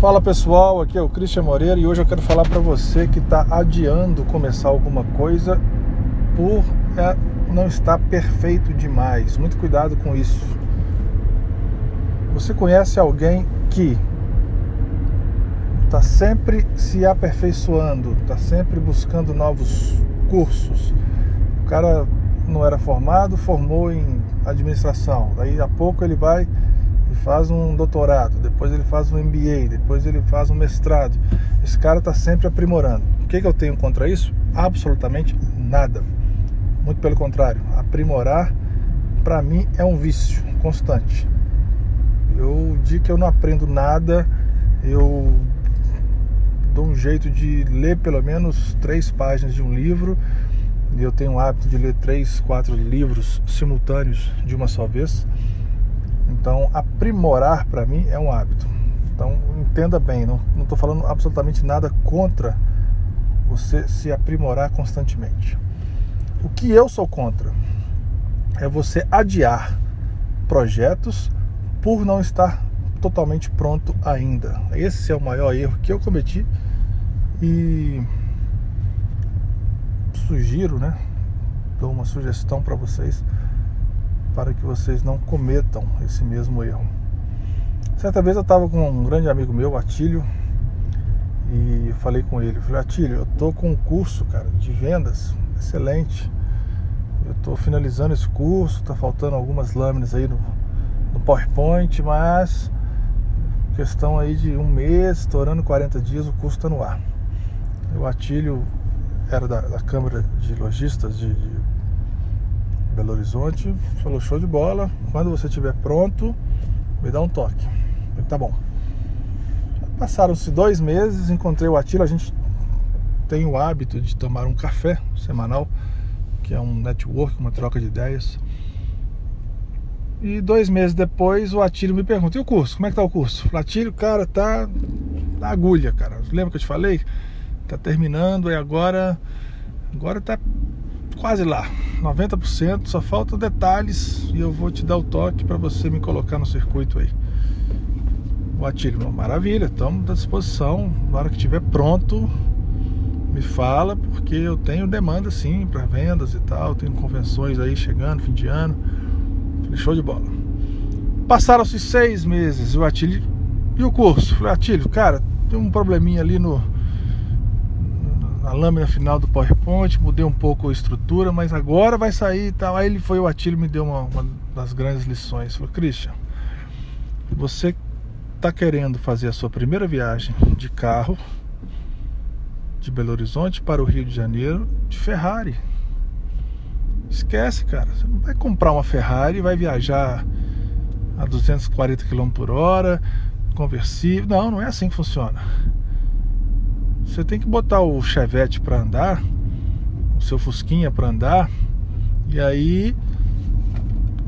Fala pessoal, aqui é o Christian Moreira e hoje eu quero falar para você que está adiando começar alguma coisa por é, não estar perfeito demais. Muito cuidado com isso. Você conhece alguém que está sempre se aperfeiçoando, está sempre buscando novos cursos. O cara não era formado, formou em administração. Daí a pouco ele vai faz um doutorado, depois ele faz um MBA, depois ele faz um mestrado. Esse cara está sempre aprimorando. O que, que eu tenho contra isso? Absolutamente nada. Muito pelo contrário, aprimorar para mim é um vício constante. Eu digo que eu não aprendo nada, eu dou um jeito de ler pelo menos três páginas de um livro. Eu tenho o hábito de ler três, quatro livros simultâneos de uma só vez. Então, aprimorar para mim é um hábito. Então, entenda bem, não estou falando absolutamente nada contra você se aprimorar constantemente. O que eu sou contra é você adiar projetos por não estar totalmente pronto ainda. Esse é o maior erro que eu cometi e sugiro, né? Dou uma sugestão para vocês para que vocês não cometam esse mesmo erro. Certa vez eu estava com um grande amigo meu, Atílio, e falei com ele, falei, Atílio, eu tô com um curso, cara, de vendas, excelente. Eu estou finalizando esse curso, tá faltando algumas lâminas aí no, no PowerPoint, mas questão aí de um mês, estourando 40 dias, o curso está no ar. O Atílio era da, da Câmara de Lojistas de, de Belo Horizonte, falou show de bola. Quando você estiver pronto, me dá um toque. falei, tá bom. Passaram-se dois meses, encontrei o Atila, a gente tem o hábito de tomar um café semanal, que é um network, uma troca de ideias. E dois meses depois o Atílio me pergunta, e o curso? Como é que tá o curso? Atílio, cara, tá na agulha, cara. Lembra que eu te falei? Tá terminando e agora agora tá quase lá, 90%, só falta detalhes e eu vou te dar o toque para você me colocar no circuito aí. O Atílio, maravilha, estamos à disposição. Na hora que estiver pronto, me fala, porque eu tenho demanda sim para vendas e tal, tenho convenções aí chegando, fim de ano. Falei, show de bola. Passaram-se seis meses, o Atílio e o curso. Falei, Atílio, cara, tem um probleminha ali no lâmina final do PowerPoint, mudei um pouco a estrutura, mas agora vai sair e tal. Aí ele foi o Atílio me deu uma, uma das grandes lições. Falou, Christian, você está querendo fazer a sua primeira viagem de carro de Belo Horizonte para o Rio de Janeiro de Ferrari. Esquece, cara. Você não vai comprar uma Ferrari e vai viajar a 240 km por hora, conversível. Não, não é assim que funciona. Você tem que botar o Chevette para andar, o seu Fusquinha para andar, e aí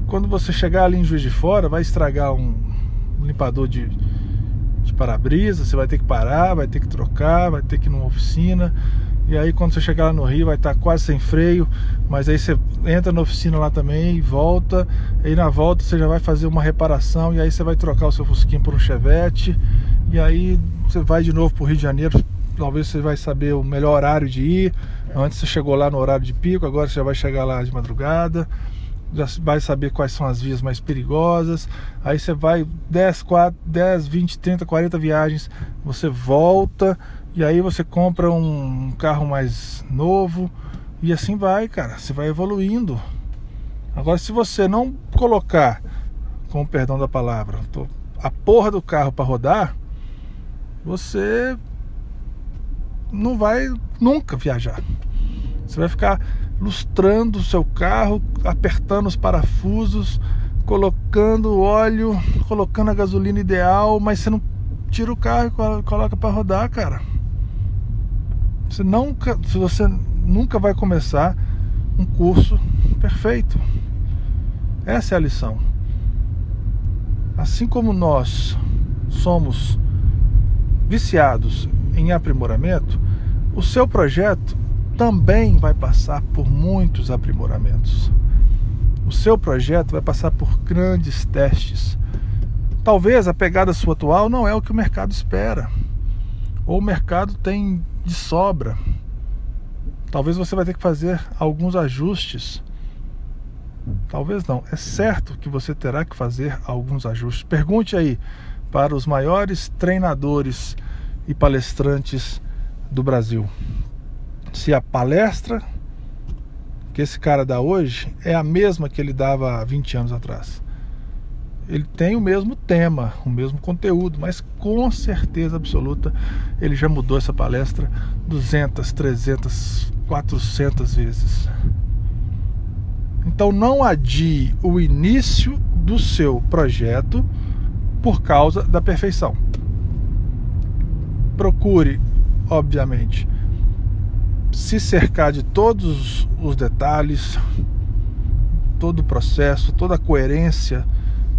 quando você chegar ali em Juiz de Fora, vai estragar um, limpador de, de para-brisa, você vai ter que parar, vai ter que trocar, vai ter que ir numa oficina. E aí quando você chegar lá no Rio vai estar tá quase sem freio, mas aí você entra na oficina lá também e volta. Aí na volta você já vai fazer uma reparação e aí você vai trocar o seu Fusquinha por um Chevette. E aí você vai de novo para o Rio de Janeiro talvez você vai saber o melhor horário de ir. Antes você chegou lá no horário de pico, agora você já vai chegar lá de madrugada. Já vai saber quais são as vias mais perigosas. Aí você vai 10, 4, 10, 20, 30, 40 viagens, você volta e aí você compra um carro mais novo e assim vai, cara. Você vai evoluindo. Agora, se você não colocar, com o perdão da palavra, a porra do carro para rodar, você não vai nunca viajar. Você vai ficar lustrando o seu carro, apertando os parafusos, colocando óleo, colocando a gasolina ideal, mas você não tira o carro e coloca para rodar, cara. Você nunca, você nunca vai começar um curso perfeito. Essa é a lição. Assim como nós somos viciados em aprimoramento, o seu projeto também vai passar por muitos aprimoramentos. O seu projeto vai passar por grandes testes Talvez a pegada sua atual não é o que o mercado espera. Ou o mercado tem de sobra. Talvez você vai ter que fazer alguns ajustes. Talvez não. É certo que você terá que fazer alguns ajustes. Pergunte aí para os maiores treinadores e palestrantes do Brasil se a palestra que esse cara dá hoje é a mesma que ele dava há 20 anos atrás. Ele tem o mesmo tema, o mesmo conteúdo, mas com certeza absoluta ele já mudou essa palestra 200, 300, 400 vezes. Então não adie o início do seu projeto por causa da perfeição. Procure, obviamente, se cercar de todos os detalhes, todo o processo, toda a coerência,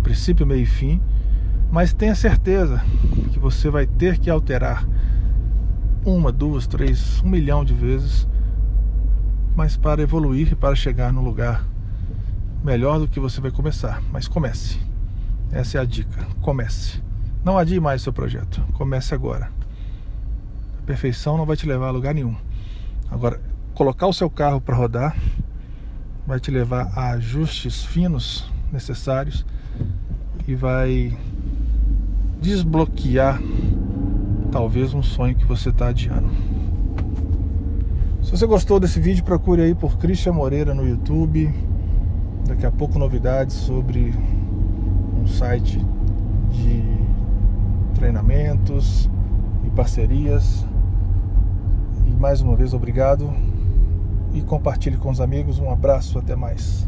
princípio, meio e fim, mas tenha certeza que você vai ter que alterar uma, duas, três, um milhão de vezes, mas para evoluir e para chegar no lugar melhor do que você vai começar. Mas comece. Essa é a dica. Comece. Não adie mais seu projeto. Comece agora. Perfeição não vai te levar a lugar nenhum. Agora, colocar o seu carro para rodar vai te levar a ajustes finos necessários e vai desbloquear talvez um sonho que você está adiando. Se você gostou desse vídeo, procure aí por Christian Moreira no YouTube. Daqui a pouco novidades sobre um site de treinamentos e parcerias mais uma vez, obrigado e compartilhe com os amigos. Um abraço, até mais.